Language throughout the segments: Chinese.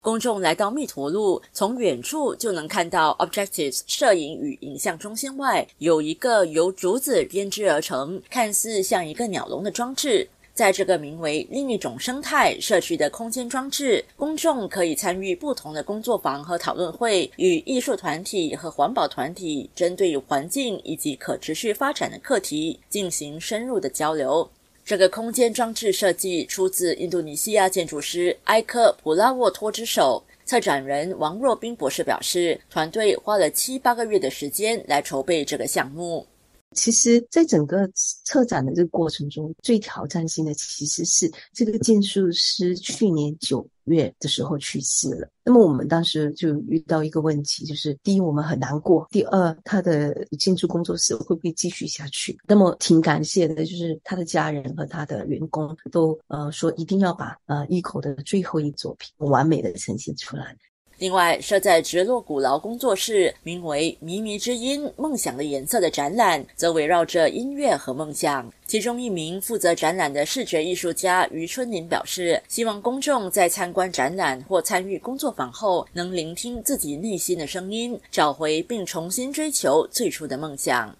公众来到密陀路，从远处就能看到 Objectives 摄影与影像中心外有一个由竹子编织而成，看似像一个鸟笼的装置。在这个名为“另一种生态”社区的空间装置，公众可以参与不同的工作坊和讨论会，与艺术团体和环保团体针对环境以及可持续发展的课题进行深入的交流。这个空间装置设计出自印度尼西亚建筑师埃科普拉沃托之手。策展人王若冰博士表示，团队花了七八个月的时间来筹备这个项目。其实，在整个策展的这个过程中，最挑战性的其实是这个建筑师去年九月的时候去世了。那么我们当时就遇到一个问题，就是第一，我们很难过；第二，他的建筑工作室会不会继续下去？那么挺感谢的，就是他的家人和他的员工都呃说一定要把呃一口的最后一作品完美的呈现出来。另外，设在直落古劳工作室，名为“靡靡之音：梦想的颜色”的展览，则围绕着音乐和梦想。其中一名负责展览的视觉艺术家余春林表示，希望公众在参观展览或参与工作坊后，能聆听自己内心的声音，找回并重新追求最初的梦想。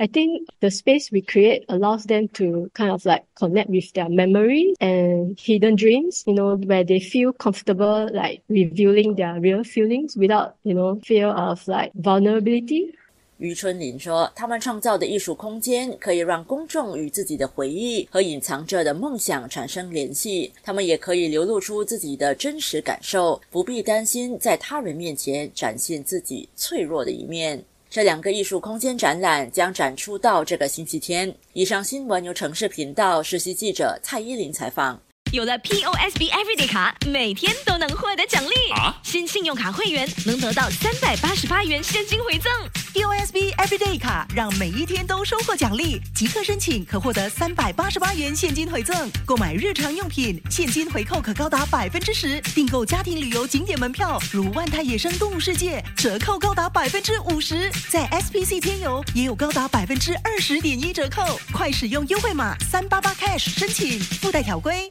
I think the space we create allows them to kind of like connect with their memories and hidden dreams, you know, where they feel comfortable like revealing their real feelings without, you know, fear of like vulnerability. 余春林说：“他们创造的艺术空间可以让公众与自己的回忆和隐藏着的梦想产生联系，他们也可以流露出自己的真实感受，不必担心在他人面前展现自己脆弱的一面。”这两个艺术空间展览将展出到这个星期天。以上新闻由城市频道实习记者蔡依林采访。有了 POSB Everyday 卡，每天都能获得奖励。啊新信用卡会员能得到三百八十八元现金回赠。POSB Everyday 卡让每一天都收获奖励，即刻申请可获得三百八十八元现金回赠。购买日常用品，现金回扣可高达百分之十；订购家庭旅游景点门票，如万泰野生动物世界，折扣高达百分之五十。在 SPC 天游也有高达百分之二十点一折扣，快使用优惠码三八八 cash 申请，附带条规。